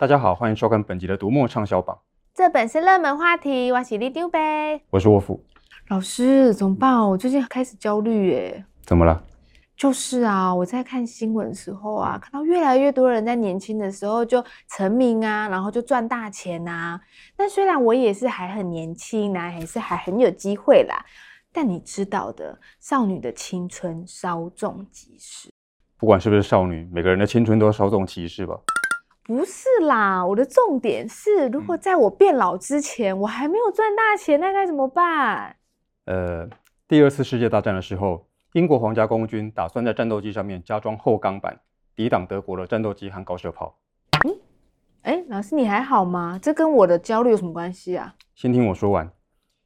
大家好，欢迎收看本集的读墨畅销榜。这本是热门话题，我是李丢呗，我是沃夫。老师怎么办？我最近开始焦虑耶。怎么了？就是啊，我在看新闻的时候啊，看到越来越多人在年轻的时候就成名啊，然后就赚大钱啊。但虽然我也是还很年轻啊，还是还很有机会啦。但你知道的，少女的青春稍纵即逝。不管是不是少女，每个人的青春都稍纵即逝吧？不是啦，我的重点是，如果在我变老之前，嗯、我还没有赚大钱，那该怎么办？呃，第二次世界大战的时候。英国皇家空军打算在战斗机上面加装厚钢板，抵挡德国的战斗机和高射炮。嗯，哎，老师你还好吗？这跟我的焦虑有什么关系啊？先听我说完。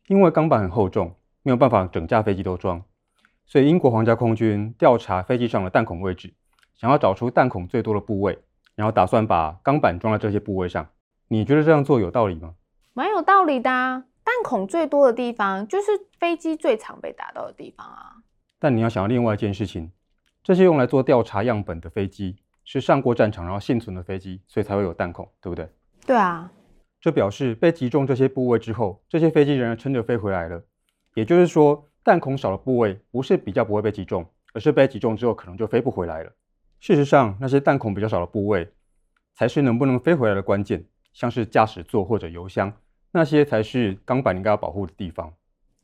因为钢板很厚重，没有办法整架飞机都装，所以英国皇家空军调查飞机上的弹孔位置，想要找出弹孔最多的部位，然后打算把钢板装在这些部位上。你觉得这样做有道理吗？蛮有道理的啊。弹孔最多的地方，就是飞机最常被打到的地方啊。但你要想到另外一件事情，这些用来做调查样本的飞机是上过战场然后幸存的飞机，所以才会有弹孔，对不对？对啊。这表示被击中这些部位之后，这些飞机仍然撑着飞回来了。也就是说，弹孔少的部位不是比较不会被击中，而是被击中之后可能就飞不回来了。事实上，那些弹孔比较少的部位才是能不能飞回来的关键，像是驾驶座或者油箱，那些才是钢板应该要保护的地方。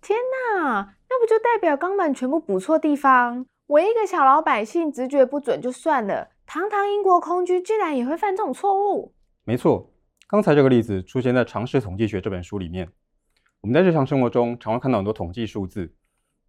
天哪！那不就代表钢板全部补错地方？我一个小老百姓直觉不准就算了，堂堂英国空军竟然也会犯这种错误？没错，刚才这个例子出现在《常识统计学》这本书里面。我们在日常生活中常会看到很多统计数字，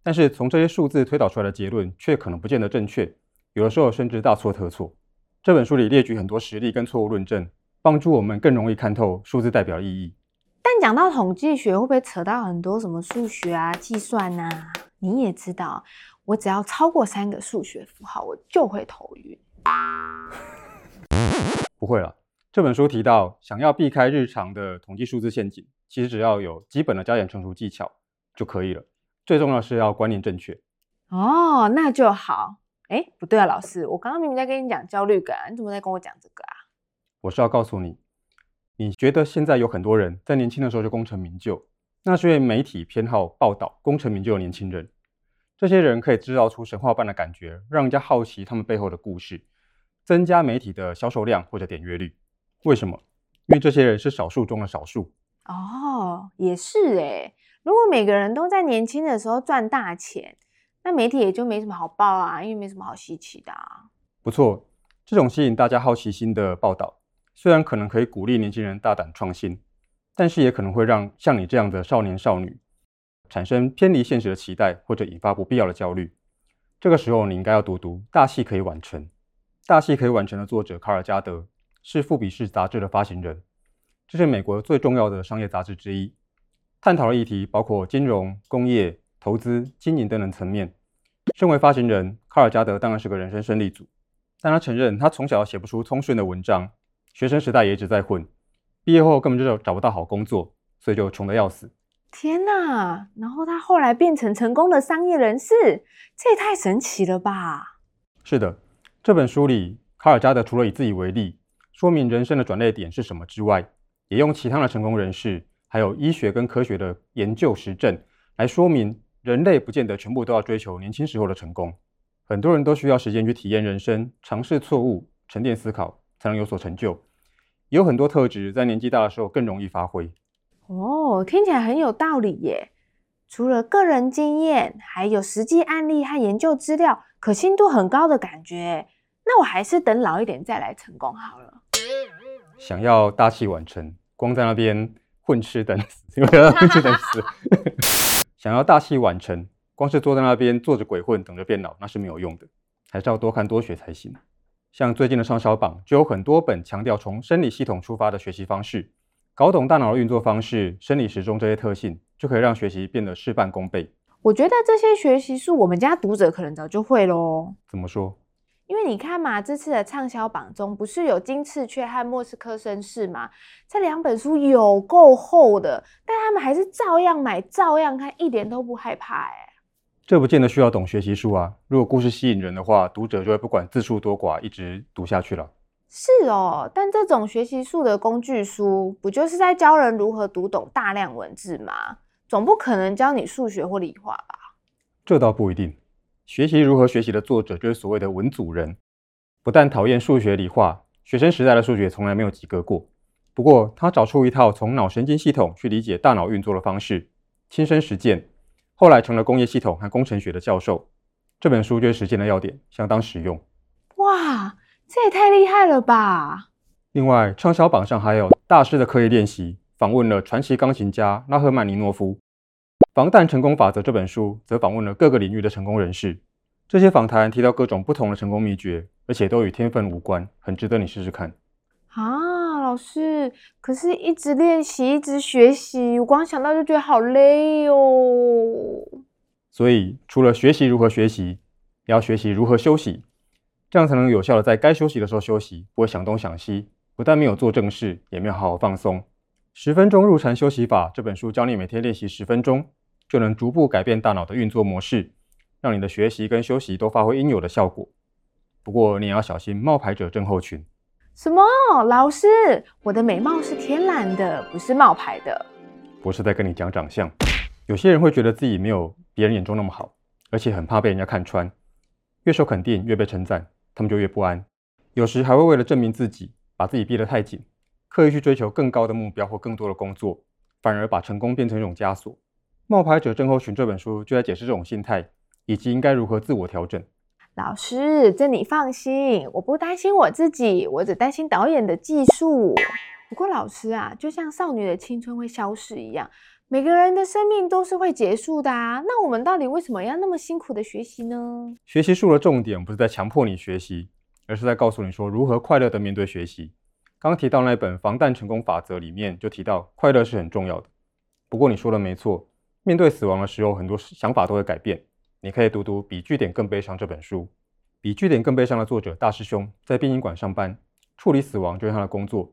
但是从这些数字推导出来的结论却可能不见得正确，有的时候甚至大错特错。这本书里列举很多实例跟错误论证，帮助我们更容易看透数字代表意义。但讲到统计学，会不会扯到很多什么数学啊、计算啊？你也知道，我只要超过三个数学符号，我就会头晕。不会了，这本书提到，想要避开日常的统计数字陷阱，其实只要有基本的加减乘除技巧就可以了。最重要的是要观念正确。哦，那就好。哎，不对啊，老师，我刚刚明明在跟你讲焦虑感，你怎么在跟我讲这个啊？我是要告诉你。你觉得现在有很多人在年轻的时候就功成名就，那是因为媒体偏好报道功成名就的年轻人。这些人可以制造出神话般的感觉，让人家好奇他们背后的故事，增加媒体的销售量或者点阅率。为什么？因为这些人是少数中的少数。哦，也是诶。如果每个人都在年轻的时候赚大钱，那媒体也就没什么好报啊，因为没什么好稀奇的啊。不错，这种吸引大家好奇心的报道。虽然可能可以鼓励年轻人大胆创新，但是也可能会让像你这样的少年少女产生偏离现实的期待，或者引发不必要的焦虑。这个时候，你应该要读读《大戏可以晚成》。《大戏可以晚成》的作者卡尔加德是《富比士》杂志的发行人，这是美国最重要的商业杂志之一，探讨的议题包括金融、工业、投资、经营等等层面。身为发行人，卡尔加德当然是个人生胜利组，但他承认他从小写不出通顺的文章。学生时代也一直在混，毕业后根本就找不到好工作，所以就穷得要死。天哪！然后他后来变成成功的商业人士，这也太神奇了吧？是的，这本书里，卡尔加德除了以自己为例，说明人生的转捩点是什么之外，也用其他的成功人士，还有医学跟科学的研究实证来说明，人类不见得全部都要追求年轻时候的成功，很多人都需要时间去体验人生，尝试错误，沉淀思考。才能有所成就，有很多特质在年纪大的时候更容易发挥。哦，听起来很有道理耶！除了个人经验，还有实际案例和研究资料，可信度很高的感觉。那我还是等老一点再来成功好了。想要大器晚成，光在那边混吃等死，混吃等死。想要大器晚成，光是坐在那边坐着鬼混，等着变老，那是没有用的，还是要多看多学才行。像最近的畅销榜就有很多本强调从生理系统出发的学习方式，搞懂大脑的运作方式、生理时钟这些特性，就可以让学习变得事半功倍。我觉得这些学习是我们家读者可能早就会喽。怎么说？因为你看嘛，这次的畅销榜中不是有《金翅雀》和《莫斯科绅士》吗？这两本书有够厚的，但他们还是照样买、照样看，一点都不害怕哎。这不见得需要懂学习术啊。如果故事吸引人的话，读者就会不管字数多寡，一直读下去了。是哦，但这种学习术的工具书，不就是在教人如何读懂大量文字吗？总不可能教你数学或理化吧？这倒不一定。学习如何学习的作者就是所谓的文组人，不但讨厌数学理化，学生时代的数学从来没有及格过。不过他找出一套从脑神经系统去理解大脑运作的方式，亲身实践，后来成了工业系统和工程学的教授。这本书就是实践的要点，相当实用。哇，这也太厉害了吧！另外，畅销榜上还有《大师的刻意练习》，访问了传奇钢琴家拉赫曼尼诺夫。《防弹成功法则》这本书则访问了各个领域的成功人士，这些访谈提到各种不同的成功秘诀，而且都与天分无关，很值得你试试看。啊，老师，可是一直练习，一直学习，我光想到就觉得好累哦。所以，除了学习如何学习，也要学习如何休息，这样才能有效的在该休息的时候休息，不会想东想西，不但没有做正事，也没有好好放松。十分钟入禅休息法这本书教你每天练习十分钟。就能逐步改变大脑的运作模式，让你的学习跟休息都发挥应有的效果。不过你也要小心冒牌者症候群。什么？老师，我的美貌是天然的，不是冒牌的。不是在跟你讲长相。有些人会觉得自己没有别人眼中那么好，而且很怕被人家看穿。越受肯定，越被称赞，他们就越不安。有时还会为了证明自己，把自己逼得太紧，刻意去追求更高的目标或更多的工作，反而把成功变成一种枷锁。《冒牌者症候群》这本书就在解释这种心态，以及应该如何自我调整。老师，这你放心，我不担心我自己，我只担心导演的技术。不过老师啊，就像少女的青春会消逝一样，每个人的生命都是会结束的啊。那我们到底为什么要那么辛苦的学习呢？学习术的重点不是在强迫你学习，而是在告诉你说如何快乐的面对学习。刚提到那本《防弹成功法则》里面就提到，快乐是很重要的。不过你说的没错。面对死亡的时候，很多想法都会改变。你可以读读《比据点更悲伤》这本书。《比据点更悲伤》的作者大师兄在殡仪馆上班，处理死亡就是他的工作。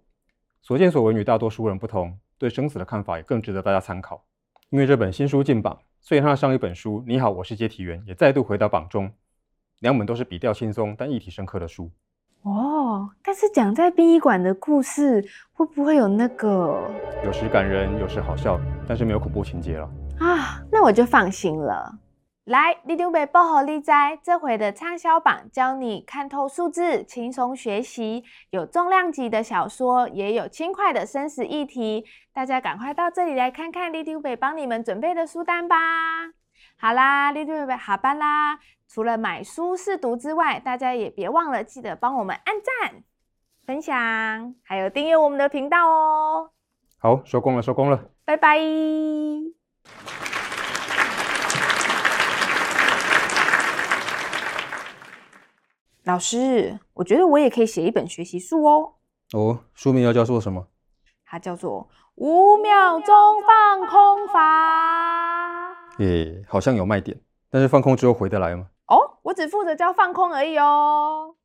所见所闻与大多数人不同，对生死的看法也更值得大家参考。因为这本新书进榜，所以他的上一本书《你好，我是接体员》也再度回到榜中。两本都是笔调轻松但议题深刻的书。哦，但是讲在殡仪馆的故事，会不会有那个？有时感人，有时好笑，但是没有恐怖情节了。啊，那我就放心了。来，里长伯报给你知，这回的畅销榜教你看透数字，轻松学习。有重量级的小说，也有轻快的生死议题。大家赶快到这里来看看里长伯帮你们准备的书单吧。好啦，里长伯下班啦。除了买书试读之外，大家也别忘了记得帮我们按赞、分享，还有订阅我们的频道哦。好，收工了，收工了，拜拜。老师，我觉得我也可以写一本学习书哦。哦，书名要叫做什么？它叫做《五秒钟放空法》。耶，好像有卖点，但是放空之后回得来吗？哦，我只负责教放空而已哦。